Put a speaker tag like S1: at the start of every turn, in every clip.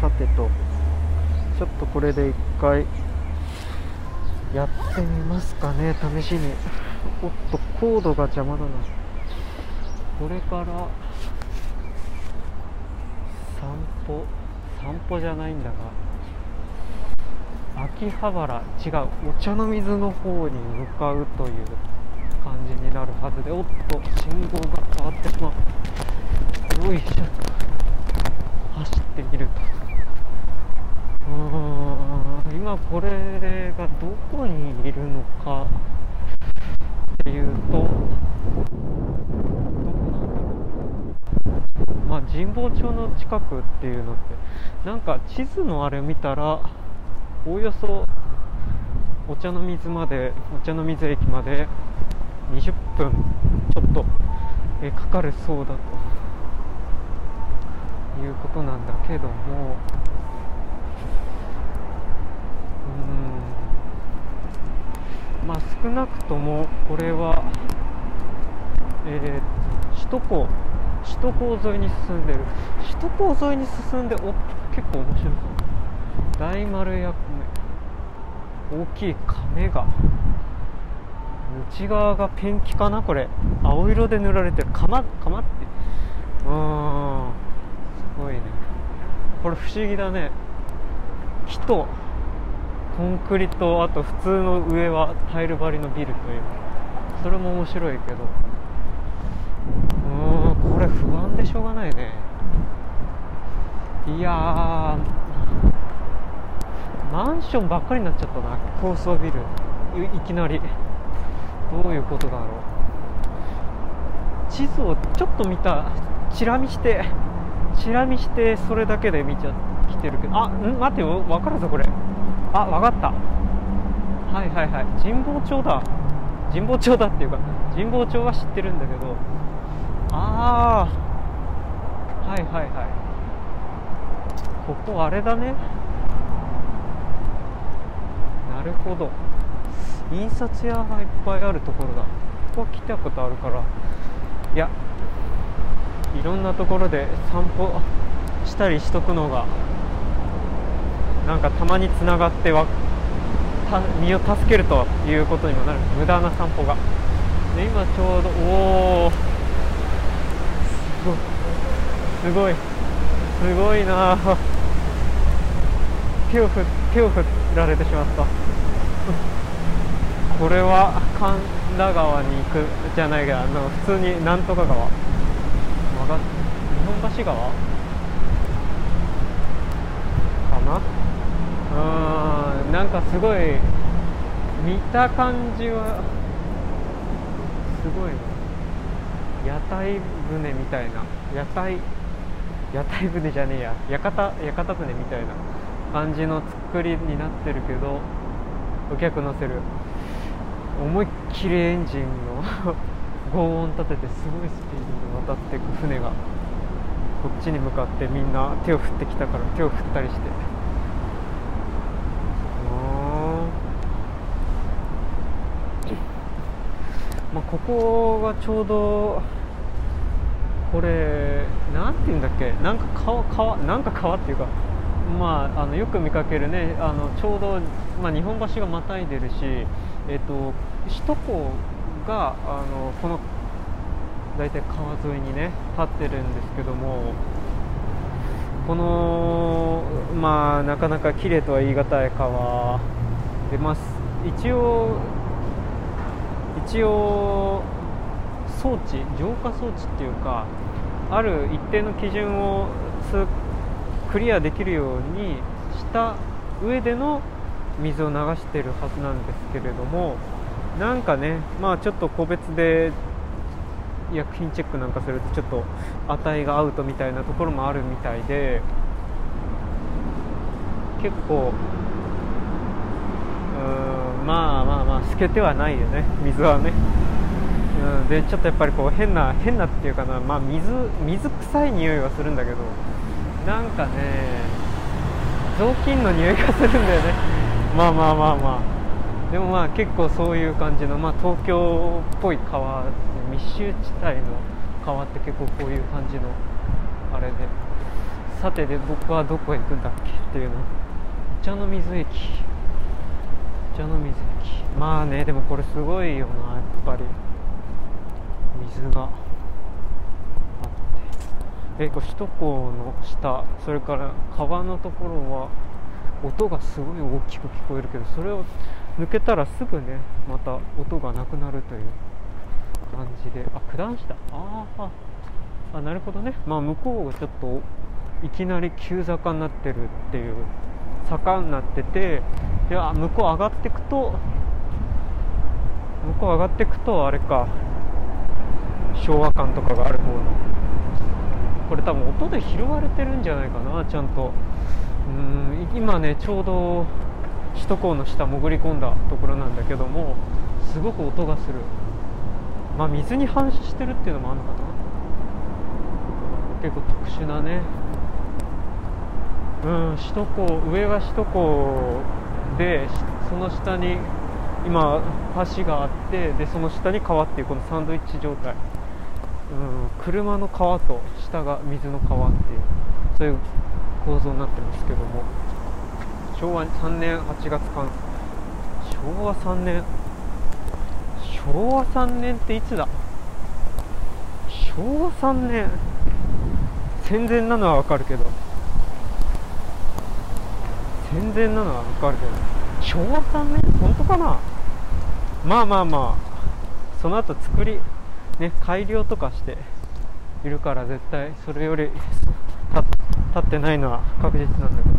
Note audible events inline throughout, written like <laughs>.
S1: さてと。ちょっとこれで一回やってみますかね。試しに。おっとコードが邪魔だな。これから散歩散歩じゃないんだが秋葉原違うお茶の水の方に向かうという感じになるはずでおっと信号が変わってしまう。よいしょ。走ってみると。ーん今これがどこにいるのか。っていうとどこなんだろう。まあ神保町の近くっていうのってなんか地図のあれ見たらおおよそお茶の水までお茶の水駅まで20分ちょっとえかかるそうだと。いうことなんだけども。まあ少なくともこれはえー、首都高首都高沿いに進んでる。首都高沿いに進んでお結構面白そう。大丸や大きい亀が内側がペンキかなこれ。青色で塗られてる。釜釜って。うん。すごいね。これ不思議だね。木とコンクリとあと普通の上はタイル張りのビルという。それも面白いけど。うーんこれ不安でしょうがないね。いやマンションばっかりになっちゃったな高層ビル。いきなり。どういうことだろう。地図をちょっと見たチラ見してチラ見してそれだけで見ちゃきてるけど。あん待ってよ分かるぞこれ。あ分かった。はいはいはい。神保町だ。神保町だっていうか神保町は知ってるんだけど。ああはいはいはい。ここあれだね。なるほど。印刷屋がいっぱいあるところだ。ここは来たことあるから。いやいろんなところで散歩したりしとくのがなんかたまにつながってわた身を助けるということにもなる。無駄な散歩が。で今ちょうどおおすごい。すごい。な。手を振手を振られてしまった。<laughs> これは神田川に行くじゃないけど普通になんとか川。曲がっ日本橋川かなうーんなんかすごい見た感じはすごい。屋台船みたいな。屋台屋台船じゃねえや。屋形屋形船みたいな感じの作りになってるけどお客乗せる思いっきりエンジンの <laughs> 轟音立ててすごいスピードで渡っていく船がこっちに向かってみんな手を振ってきたから手を振ったりしてまあ、ここがちょうどこれなんていうんだっけ？なんか川川なんか川っていうかまああのよく見かけるね。あのちょうど、まあ、日本橋がまたいでるしえっと首都高があのこの大体川沿いにね立ってるんですけどもこのまあなかなか綺麗とは言い難い川でます。一応一応装置浄化装置っていうかある一定の基準をクリアできるようにした上での水を流してるはずなんですけれどもなんかねまあちょっと個別で薬品チェックなんかするとちょっと値がアウトみたいなところもあるみたいで結構うーんまあまあまあ透けてはないよね。水はね、うん、でちょっとやっぱりこう変な変なっていうかな。まあ水水臭い匂いはするんだけど。なんかね雑巾の匂いがするんだよね。まあまあまあまあ。でもまあ結構そういう感じの、まあ、東京っぽい川密集地帯の川って結構こういう感じのあれで。さてで僕はどこへ行くんだっけっていうの。お茶の水駅。茶の水駅まあねでもこれすごいよなやっぱり水があって。えこれ首都高の下それから川のところは音がすごい大きく聞こえるけどそれを抜けたらすぐねまた音がなくなるという感じで。あ九段下。あああなるほどね。まあ向こうがちょっといきなり急坂になってるっていう坂になってていや向こう上がってくと向こう上がってくとあれか昭和館とかがある方のこれ多分音で拾われてるんじゃないかなちゃんと。うん今ねちょうど首都高の下潜り込んだところなんだけどもすごく音がする。まあ水に反射してるっていうのもあるのかな。結構特殊なね。うん首都高上が首都高でその下に今橋があってでその下に川っていうこのサンドイッチ状態。うん車の川と下が水の川っていうそういう構造になってますけども。昭和3年8月間。昭和3年。昭和3年っていつだ？昭和3年。戦前なのはわかるけど。戦前なのはわかるけど。昭和3年？本当かな？まあまあまあ。その後作り。ね改良とかして。いるから絶対。それより立ってないのは確実なんだけど。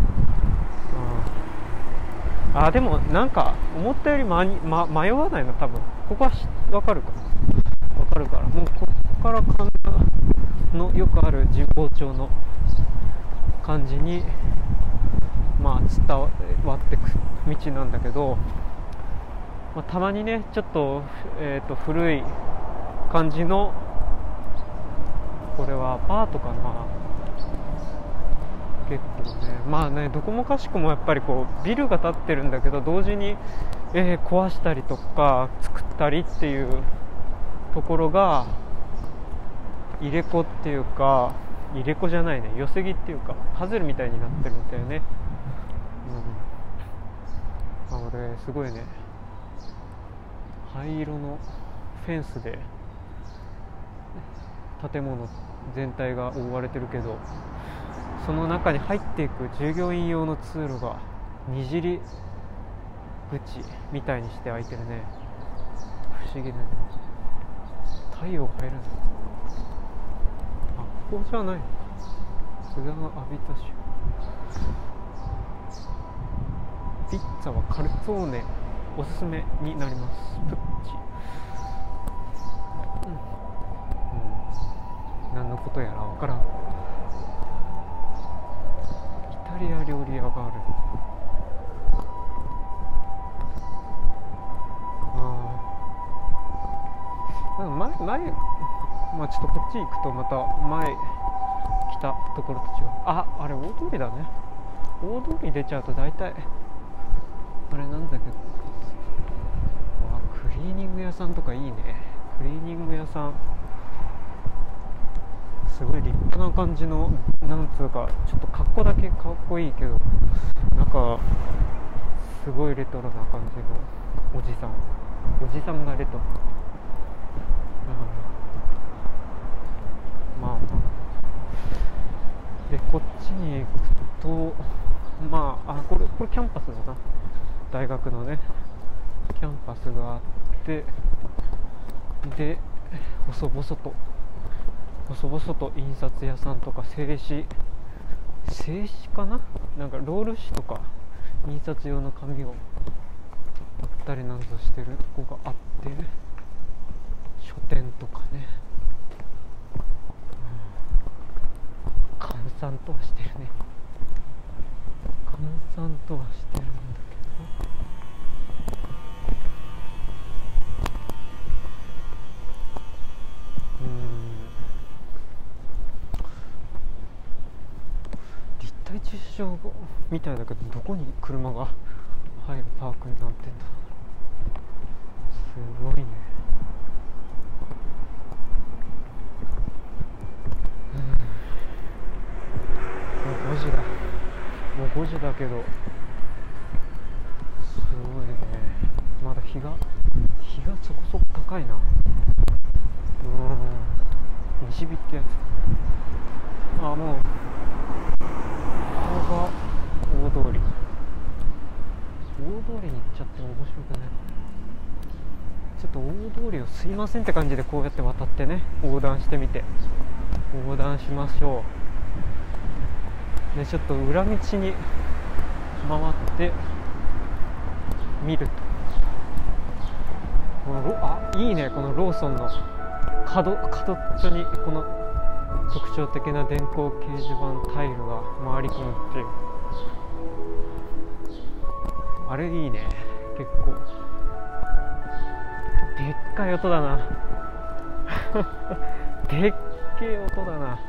S1: あでもなんか思ったより、まま、迷わないの？多分。ここは分かるかな分かるから。もうここから神田のよくある神保町の感じにまあ伝わってく道なんだけど、まあ、たまにねちょっと,、えーと古い感じのこれはアパートかな。結構ねまあねどこもかしくもやっぱりこうビルが建ってるんだけど同時に、えー、壊したりとか作ったりっていうところが入れ子っていうか入れ子じゃないね寄せ木っていうかパズルみたいになってるんだよね。うんあ俺すごいね。灰色のフェンスで建物全体が覆われてるけどその中に入っていく従業員用の通路がにじり口みたいにして開いてるね。不思議だね。太陽が入るんだ。あここじゃない。のか菅の浴びたしピッツァはカルツォーネおすすめになります。プッチ。うん、うん、何のことやら分からん。イタリア料理屋がある。ああ前前まあちょっとこっち行くとまた前来たところと違う。ああれ大通りだね。大通り出ちゃうと大体あれなんだけど。わクリーニング屋さんとかいいね。クリーニング屋さん。すごい立派な感じのなんつうかちょっと格好だけかっこいいけど。なんかすごいレトロな感じのおじさん。おじさんがレトロ、うん、まあまあ。でこっちに行くとまああこれこれキャンパスだな。大学のねキャンパスがあってで細々と細々と印刷屋さんとか製紙製紙かな？なんかロール紙とか印刷用の紙を売ったりなんぞしてるとこがあって書店とかね、うん、閑散とはしてるね。閑散とはしてるんだけど駐車場みたいだけどどこに車が入るパークになってんだ。すごいね。うん、もう5時だ。もう5時だけど。すごいね。まだ日が日がそこそこ高いな。うん。西日ってやつ。あもうここが大通り大通りに行っちゃっても面白くない？ちょっと大通りをすいませんって感じでこうやって渡ってね横断してみて。横断しましょう。でちょっと裏道に回って見ると。このロあいいね。このローソンの。角角っちょにこの特徴的な電光掲示板タイルが回り込むっていう。あれいいね。結構。でっかい音だな。<laughs> でっけえ音だな。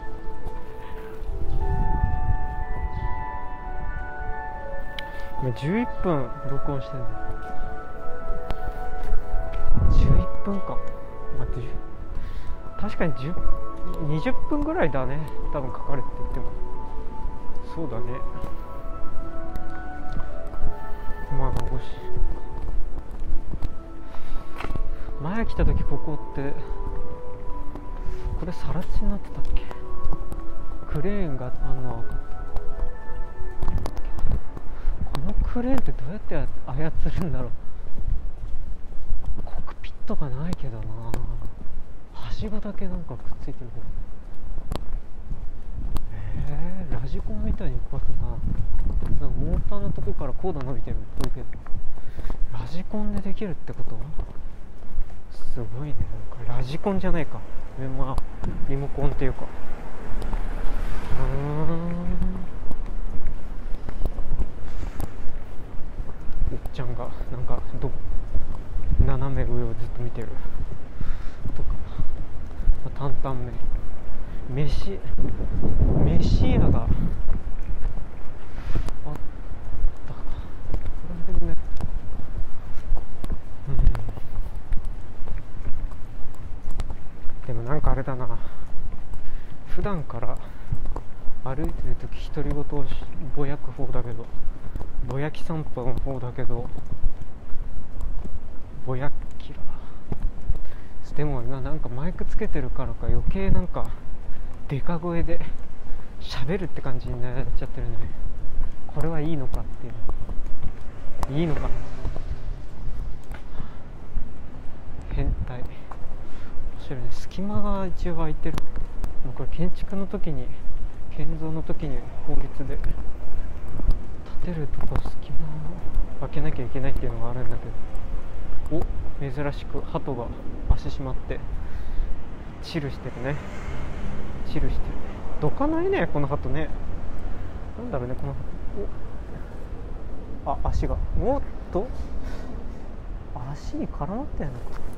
S1: 今11分録音してんだ。11分か。待って。確かに10 20分ぐらいだね。多分かかるって言っても。そうだね。まあ残しい前来た時ここってこれ更地になってたっけ？クレーンがあんの分かった。このクレーンってどうやって操るんだろう。コックピットがないけどな。はしごだけなんかくっついてるけどえー、ラジコンみたいに動かすな。なんかモーターのとこからコード伸びてるっぽいけど。ラジコンでできるってこと？すごいね。なんかラジコンじゃないか。まあリモコンっていうか。うん。おっちゃんがなんかど斜め上をずっと見てる。とか、まあ、担々麺。飯飯屋があったかこれでねうんでもなんかあれだな。普段から歩いてる時独り言をぼやく方だけどぼやき散歩の方だけどぼやきらでも今なんかマイクつけてるからか余計なんかデカ声で喋るって感じになっちゃってるね。これはいいのかっていう。いいのか。変態。白いね。隙間が一応空いてる。これ建築の時に建造の時に法律で建てるとこ隙間を開けなきゃいけないっていうのがあるんだけど。お珍しく鳩が足しまってチルしてるね。チルしてる。どかないねこの鳩ね。なんだろうねこの鳩。お。あ足が。おっと足に絡まってんのか。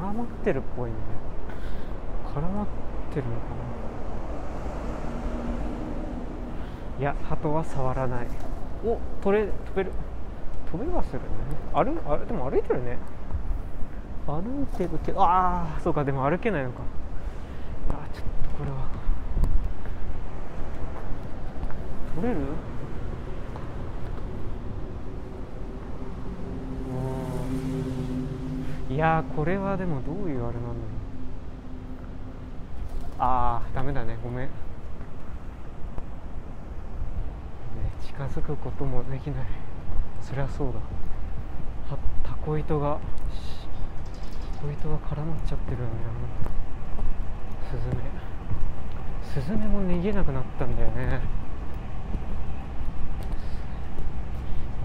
S1: 絡まってるっぽいね。絡まってるのかな。いや鳩は触らない。お取れ飛べる。飛べはするね。歩あれでも歩いてるね。歩いてるけどああそうかでも歩けないのか。あちょっとこれは。取れる？いやこれはでもどういうあれなんだろう。ああダメだねごめん、ね、近づくこともできない。そりゃそうだ。はタコ糸がタコ糸が絡まっちゃってるよねあの。スズメ。スズメも逃げなくなったんだよね。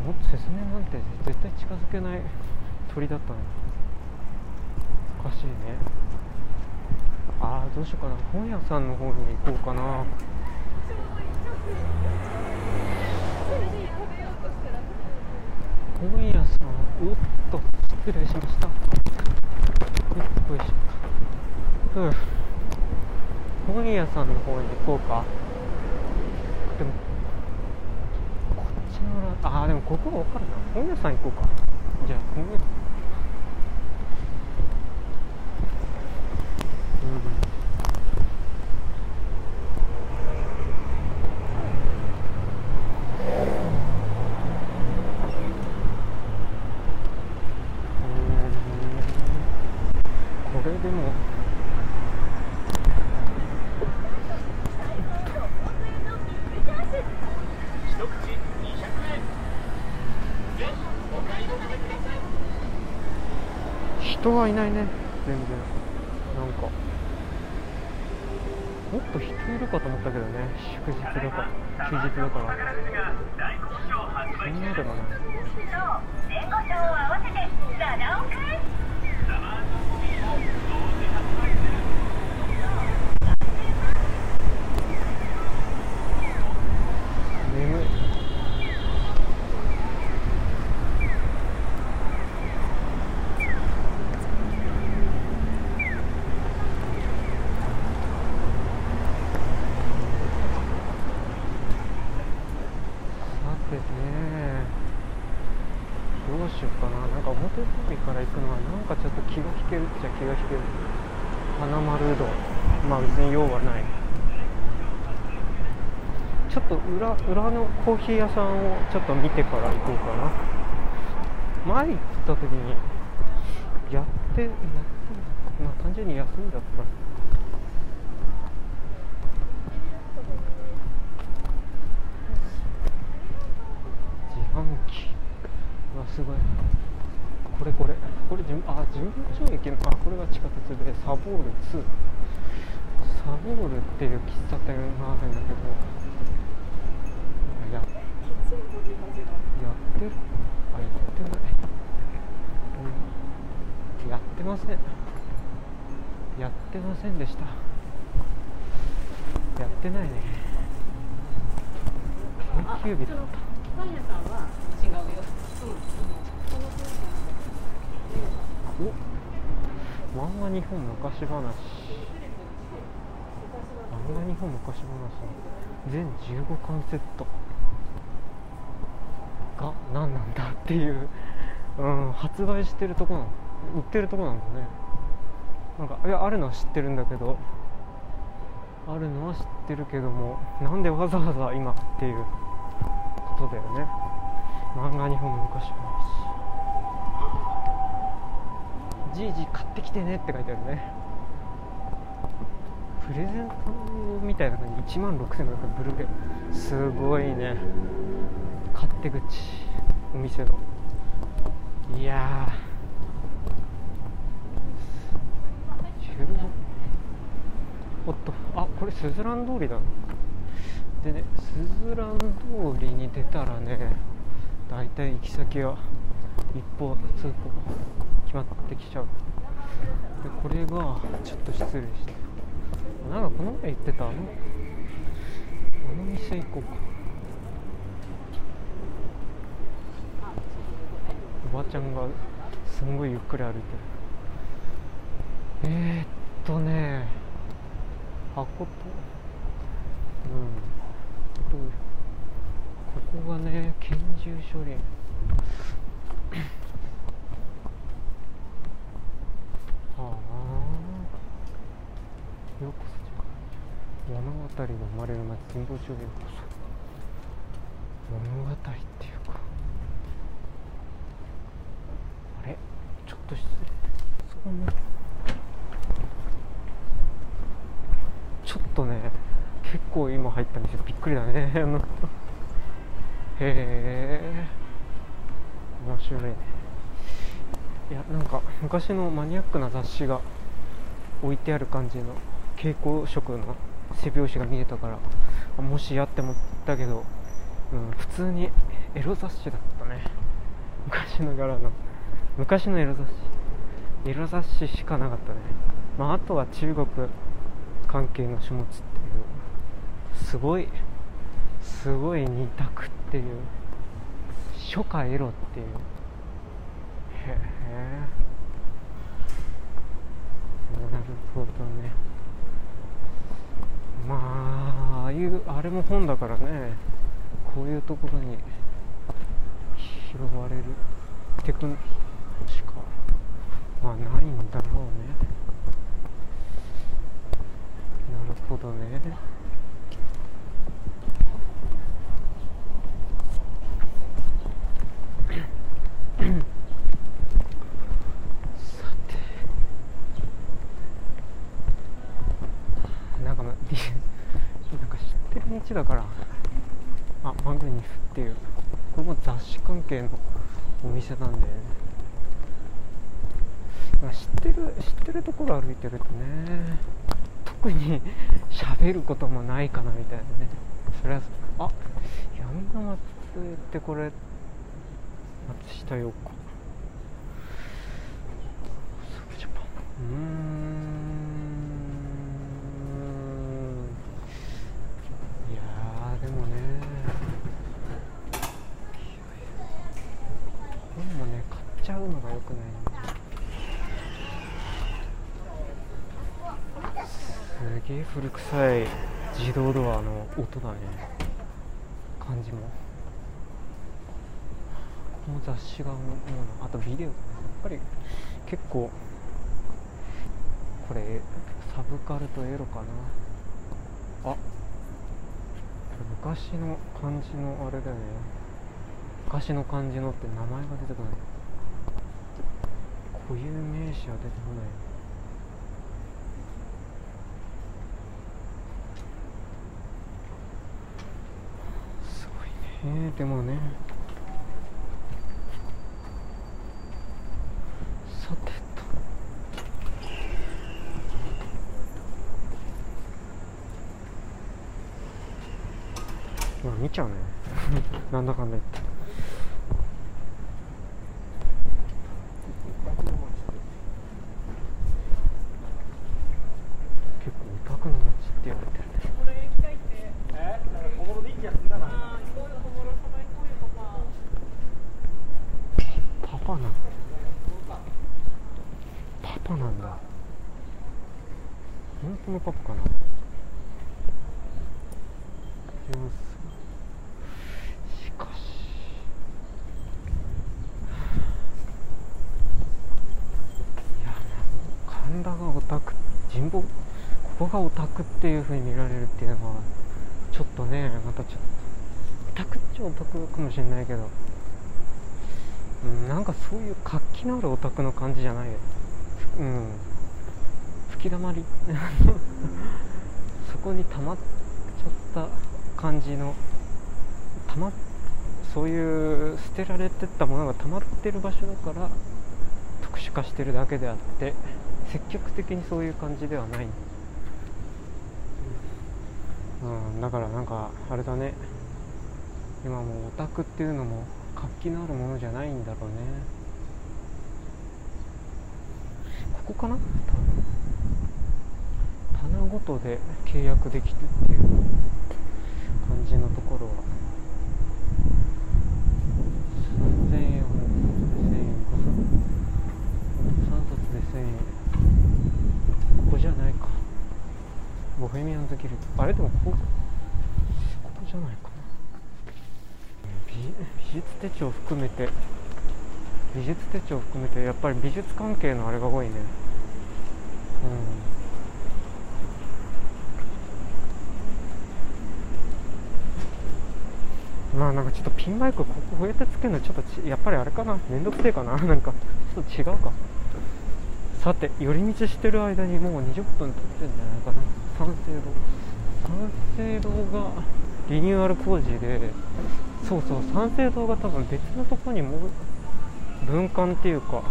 S1: もっとスズメなんて絶対近づけない鳥だったのおかしいね。ああどうしようかな。本屋さんの方に行こうかな。本屋さんおっと失礼しました。よいしょ。うん。本屋さんの方に行こうか。でもこっちの裏ああでもここが分かるな。本屋さん行こうか。じゃあ本屋うん人はいないね全然なんかもっと人いるかと思ったけどね祝日だから休日だからそんなでもない
S2: 前後賞を合わせて7億円
S1: 眠いさてねどうしようかななんか表通りから行くのはなんかちょっと気が引けるっちゃ気が引ける。花丸うどん。まあ別に用はない。ちょっと裏裏のコーヒー屋さんをちょっと見てから行こうかな。前行った時にやってやってまあ単純に休みだった。自販機。うわすごい。これこれ。これ順あ神保町駅のあこれが地下鉄でサボール2サボールっていう喫茶店があるんだけど。ややってるあやってない、うんやってません。やってませんでした。やってないね。定休日だった。
S3: パン屋さんは違うよ。
S1: お漫画日本昔話。漫画日本昔話。全15巻セット。が何なんだっていう、うん、発売してるとこなの売ってるとこなんだね。なんかいやあるのは知ってるんだけど。あるのは知ってるけどもなんでわざわざ今っていうことだよね。漫画日本昔話。じいじ買ってきてねって書いてあるね。プレゼントみたいな感じ1万6500円ブルーレすごいね。勝手口お店の。いやおっと。あこれスズラン通りだ。でねスズラン通りに出たらねだいたい行き先が一方通行。決まってきちゃう。でこれがちょっと失礼して。なんかこの前言ってたあのあの店行こうか。おばちゃんがすんごいゆっくり歩いてる。えー、っとね箱とうん。ここがね拳銃処理ああようこそ物語が生まれる町神保町へこそ物語っていうかあれちょっと失礼そんなちょっとね結構今入った店びっくりだね。あのへえ面白いねいやなんか昔のマニアックな雑誌が置いてある感じの蛍光色の背表紙が見えたからもしやって思ったけど、うん、普通にエロ雑誌だったね。昔ながらの。昔のエロ雑誌。エロ雑誌しかなかったね。まああとは中国関係の書物っていう。すごいすごい二択っていう。初夏エロっていう。へえ。なるほどね。まあああいうあれも本だからね。こういうところに拾われる。テクしかまあないんだろうね。なるほどねさてなんかまなんか知ってる道だからあマグニフっていうこれも雑誌関係のお店なんで、まあ知ってる知ってるところ歩いてるとね特に <laughs> 喋ることもないかなみたいなね。それはあ闇の松ってこれ松下陽子。そうジャパン。うーんいやーでもね。本もね買っちゃうのが良くないすげえ古臭い自動ドアの音だね。感じも。この雑誌がもうなあとビデオだね。やっぱり結構これサブカルとエロかな。あこれ昔の漢字のあれだよね。昔の漢字のって名前が出てこない。固有名詞は出てこない。すごいね。でもねさてとまあ見ちゃうねなんだかんだ言って結構オタクの街って言われてるね
S3: これ行きたいって
S4: えだから小物でいい気がすんだな
S3: ああ行こうよ小諸そば行こうよパパ
S1: パパなパパなんだ本当のパパかな様子しかしいや神田がオタク神保ここがオタクっていう風に見られるっていうのはちょっとねまたちょっとオタクっちゃオタクかもしれないけどうん、なんかそういう活気のあるオタクの感じじゃないよ、うん、吹き溜まり。<laughs> そこに溜まっちゃった感じの溜まそういう捨てられてったものが溜まってる場所だから特殊化してるだけであって。積極的にそういう感じではない、うん、だからなんかあれだね。今もうオタクっていうのも活気のあるものじゃないんだろうね。ここかな？多分棚ごとで契約できてっていう感じのところは。3000円を1000円か3冊で1000円ここじないか。ボヘミアンズギルあれ？でもここここじゃないかな。美美術手帳含めて。美術手帳含めてやっぱり美術関係のあれが多いね。うん。まあなんかちょっとピンマイクこここうやってつけるのちょっとちやっぱりあれかな。めんどくせえかな。なんか。ちょっと違うか。さて寄り道してる間にもう20分経ってんじゃないかな。三省堂。三省堂がリニューアル工事でそうそう三省堂が多分別のとこにも分館っていうか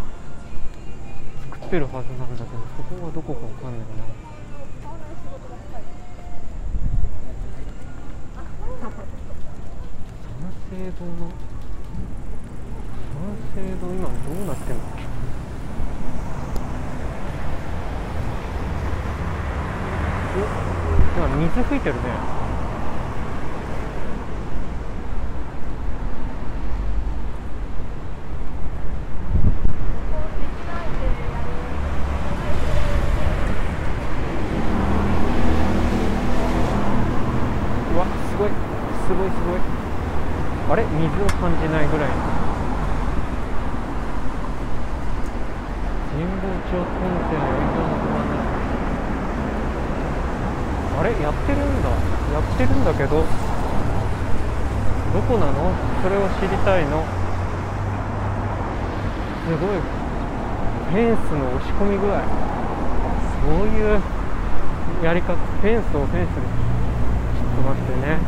S1: 作ってるはずなんだけどそこはどこかわかんないな。三省堂の三省堂今どうなってんだっけ？なんか水吹いてるね。うわすごいすごいすごい。あれ？水を感じないぐらい。神保町本線の営業の止まんないあれ？やってるんだ。やってるんだけど。どこなの？それを知りたいの。すごい。フェンスの押し込み具合。そういうやり方。フェンスをフェンスでちょっと待ってね。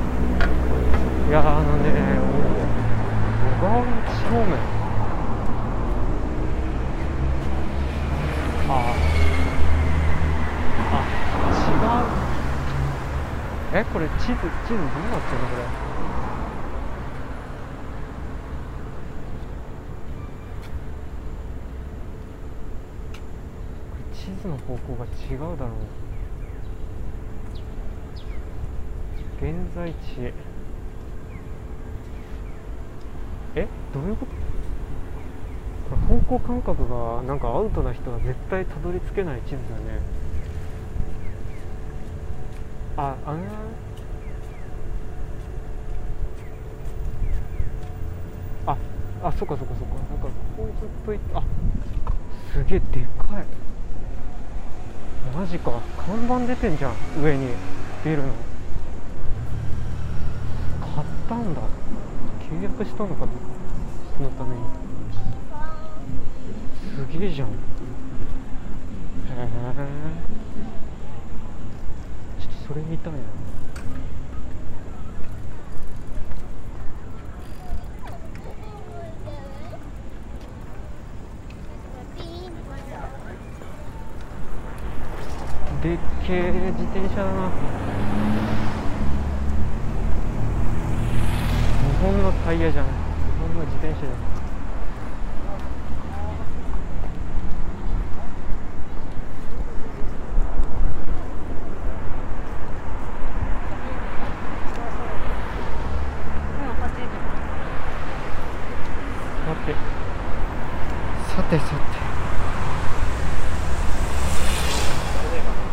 S1: いやあのね小川内方面。えこれ地図地図どうなってんのこれ？これ地図の方向が違うだろう。現在地えどういうこと？これ方向感覚がなんかアウトな人は絶対たどり着けない地図だね。ああのあそっかそっかそっか。なんかこうずっとい。あすげえでかい。マジか。看板出てんじゃん上に。ビルの。買ったんだ。契約したのかなそのために。すげえじゃん。へえ。ちょっとそれ見たいな。でっけえ自転車だな日本のタイヤじゃん日本の自転車じゃんさてさてさて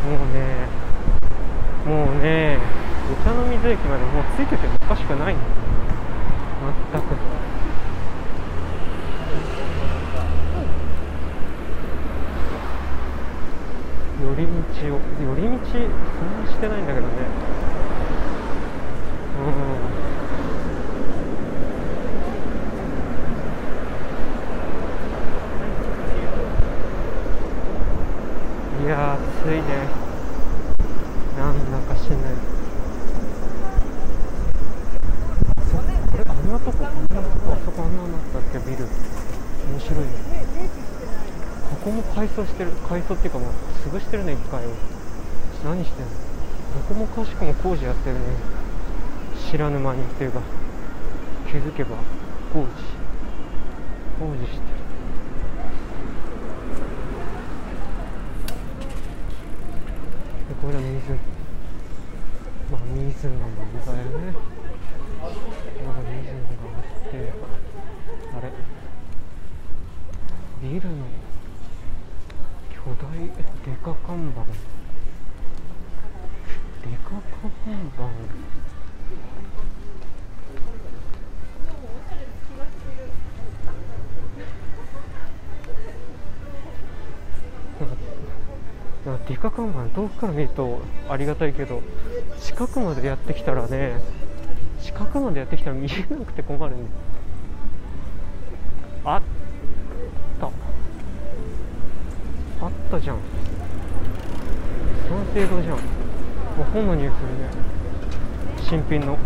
S1: もうねもうねお茶の水駅までもうついててもおかしくないの全く寄り道を寄り道そんなしてないんだけどね。うん。いやー暑いね。なんだかしない。あそあれあんなとこあんなとこあそこあんなになったっけ？ビル。面白い。ねここも改装してる改装っていうかもう潰してるね1階を。何してんの？どこもかしくも工事やってるね。知らぬ間に。というか気づけば工事工事してるでこれは水まあ水の問題よねまだ水があってあれビルの巨大デカ看板デカ看板なんかなんか看板遠くから見るとありがたいけど近くまでやってきたらね近くまでやってきたら見えなくて困るね。あった。あったじゃん。三省堂じゃん。もう本の匂いするね。新品の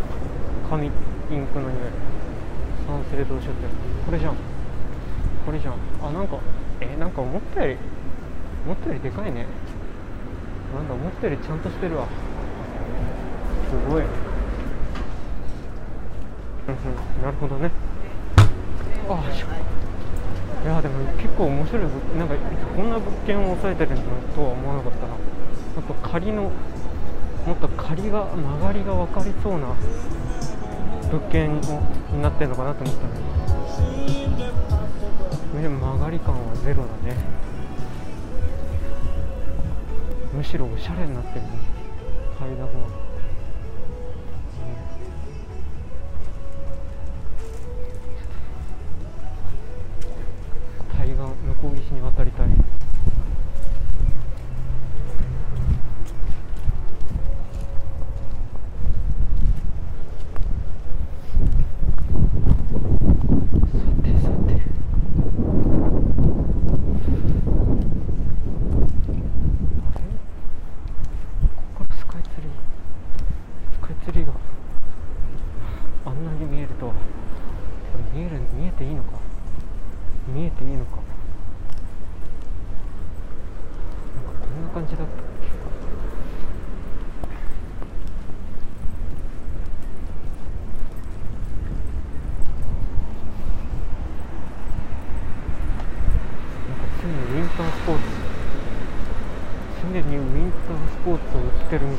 S1: 紙インクの匂い。三省堂書店これじゃん。これじゃん。あなんかえなんか思ったより思ったよりでかいね。なんだ思ったよりちゃんとしてるわ。すごい。<laughs> なるほどね。ああしょ。いやでも結構面白いなんかこんな物件を抑えてるんだとは思わなかったな。やっぱ仮のもっと仮が曲がりが分かりそうな物件をになってるのかなと思ったねでも曲がり感はゼロだね。むしろおしゃれになってるね。階段は、対岸向こう岸に渡りたいさてさてあれここからスカイツリースカイツリーがあんなに見えるとは見える見えていいのか見えていいのかなんかこんな感じだったっけ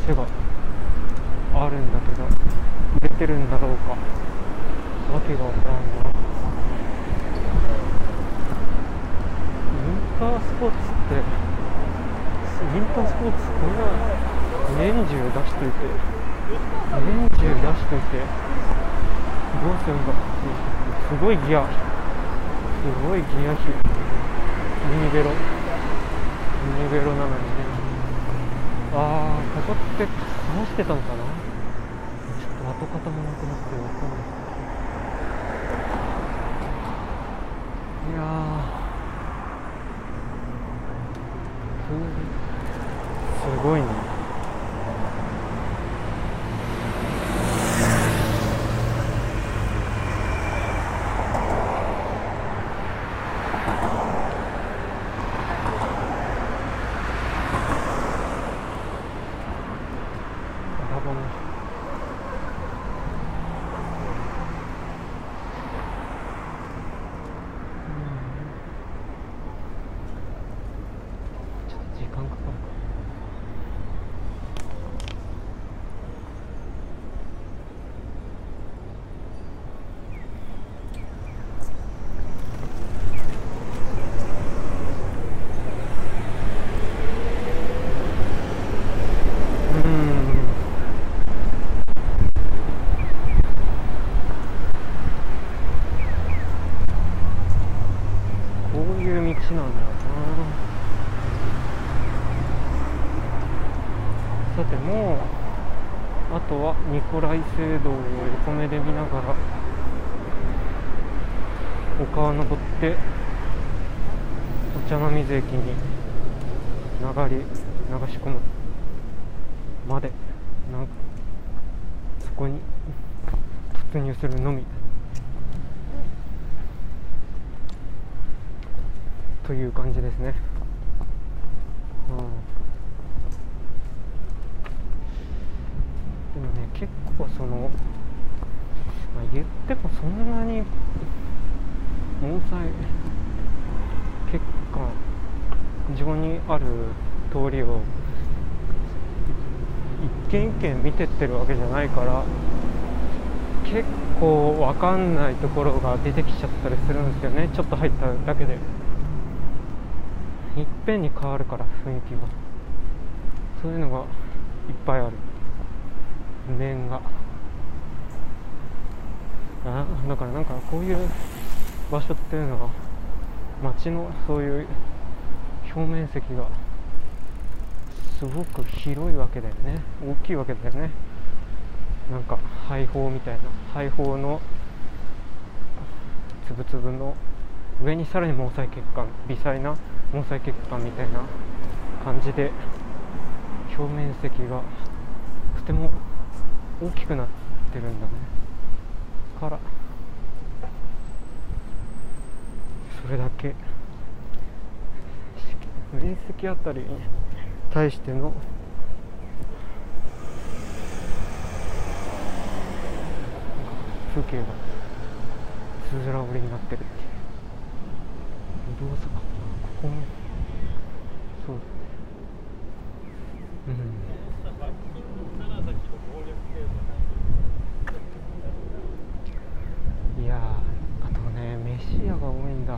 S1: 店があるんだけど売れてるんだろうかわけがわからんなウィンタースポーツってウィンタースポーツこんな年中出しといて年中出しといてどうするんだってすごいギア。すごいギア比。ミニベロ。ミニベロなのにね。ああここって話してたのかな？ちょっと跡形もなくなってわかんないいやー。すごいねアラバマちょっと時間かかるかうーんこういう道なんだよなさてもうあとはニコライ聖堂を横目で見ながら丘を登ってお茶の水駅に流り流し込む。までなんかそこに突入するのみ。という感じですね、うん、でもね結構その、まあ、言ってもそんなに盆栽結果上にある通りを一軒一軒見てってるわけじゃないから結構わかんないところが出てきちゃったりするんですよね。ちょっと入っただけで。いっぺんに変わるから雰囲気がそういうのがいっぱいある。面が。あだからなんかこういう場所っていうのは街のそういう表面積がすごく広いわけだよね。大きいわけだよね。なんか肺胞みたいな。肺胞のつぶつぶの上にさらに毛細血管。微細な毛細血管みたいな感じで表面積がとても大きくなってるんだね。からそれだけ面積あたりに対しての風景がつづら折りになってるっていう。動作ここもそう。うん。いやーあとね飯屋が多いんだ。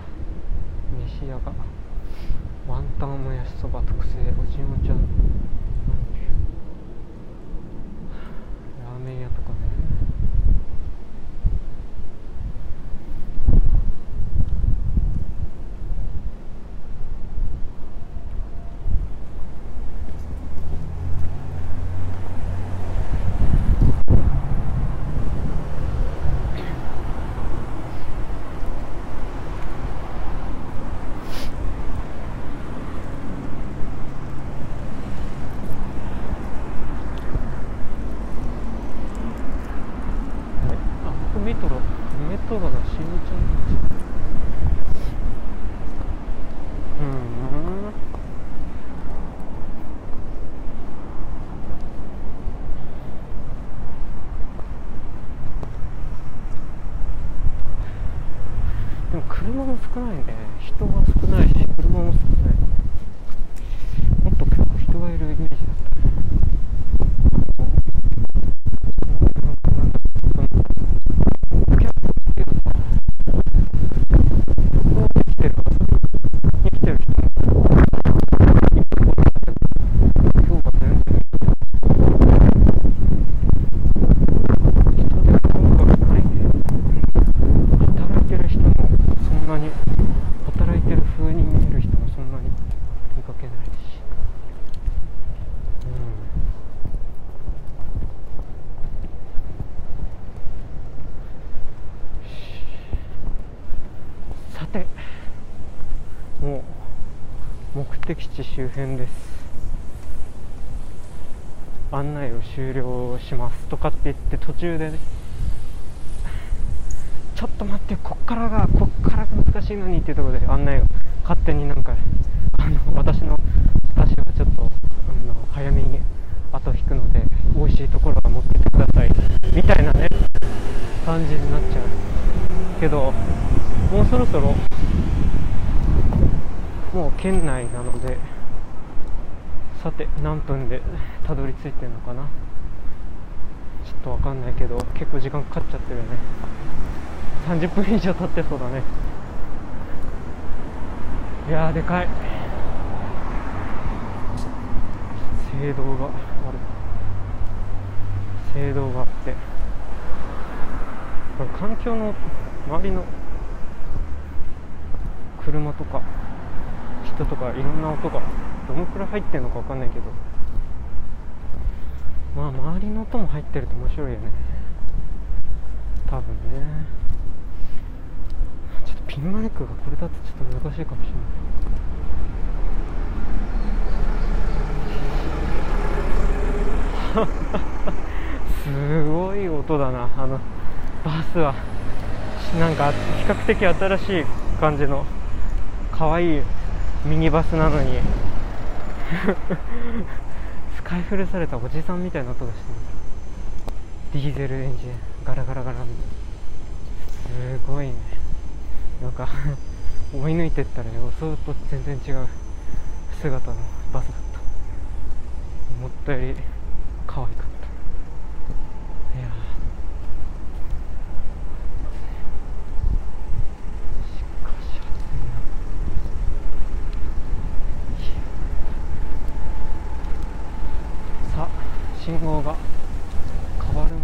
S1: 飯屋が。ワンタンもやしそば特製。おじいもちゃん。しますとかって言って途中でねちょっと待ってこっからがこっからが難しいのにっていうところで案内を勝手になんかあの私の私はちょっとあの早めに後引くので美味しいところは持ってってください。みたいなね感じになっちゃう。けどもうそろそろもう県内なのでさて何分でたどり着いてるのかな。っとわかんないけど結構時間かかっちゃってるよね。30分以上経ってそうだね。いやでかい。聖堂がある聖堂があって。これ環境の周りの車とか人とかいろんな音がどのくらい入ってるのかわかんないけど。まあ周りの音も入ってると面白いよね。多分ね。ちょっとピンマイクがこれだとちょっと難しいかもしれない。<laughs> すごい音だなあのバスは。なんか比較的新しい感じの可愛いミニバスなのに。使い古されたおじさんみたいな音がしてる。ディーゼルエンジン。ガラガラガラすごいね。なんか <laughs> 追い抜いてったら予想と全然違う姿のバスだった。思ったより可愛かったいやーしかし暑いなさあ信号が変わるな。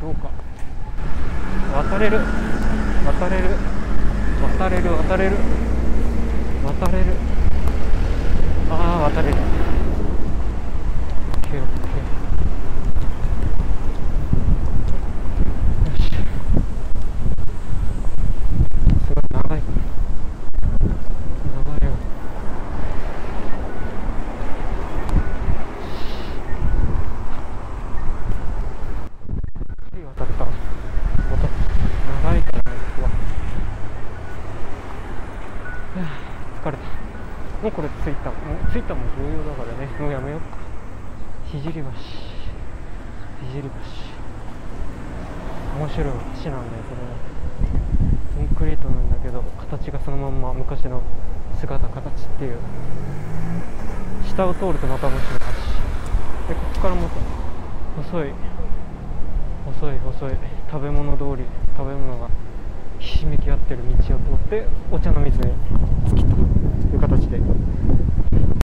S1: どうか。渡れる。渡れる。渡れる。渡れる。渡れる。ああ渡れる。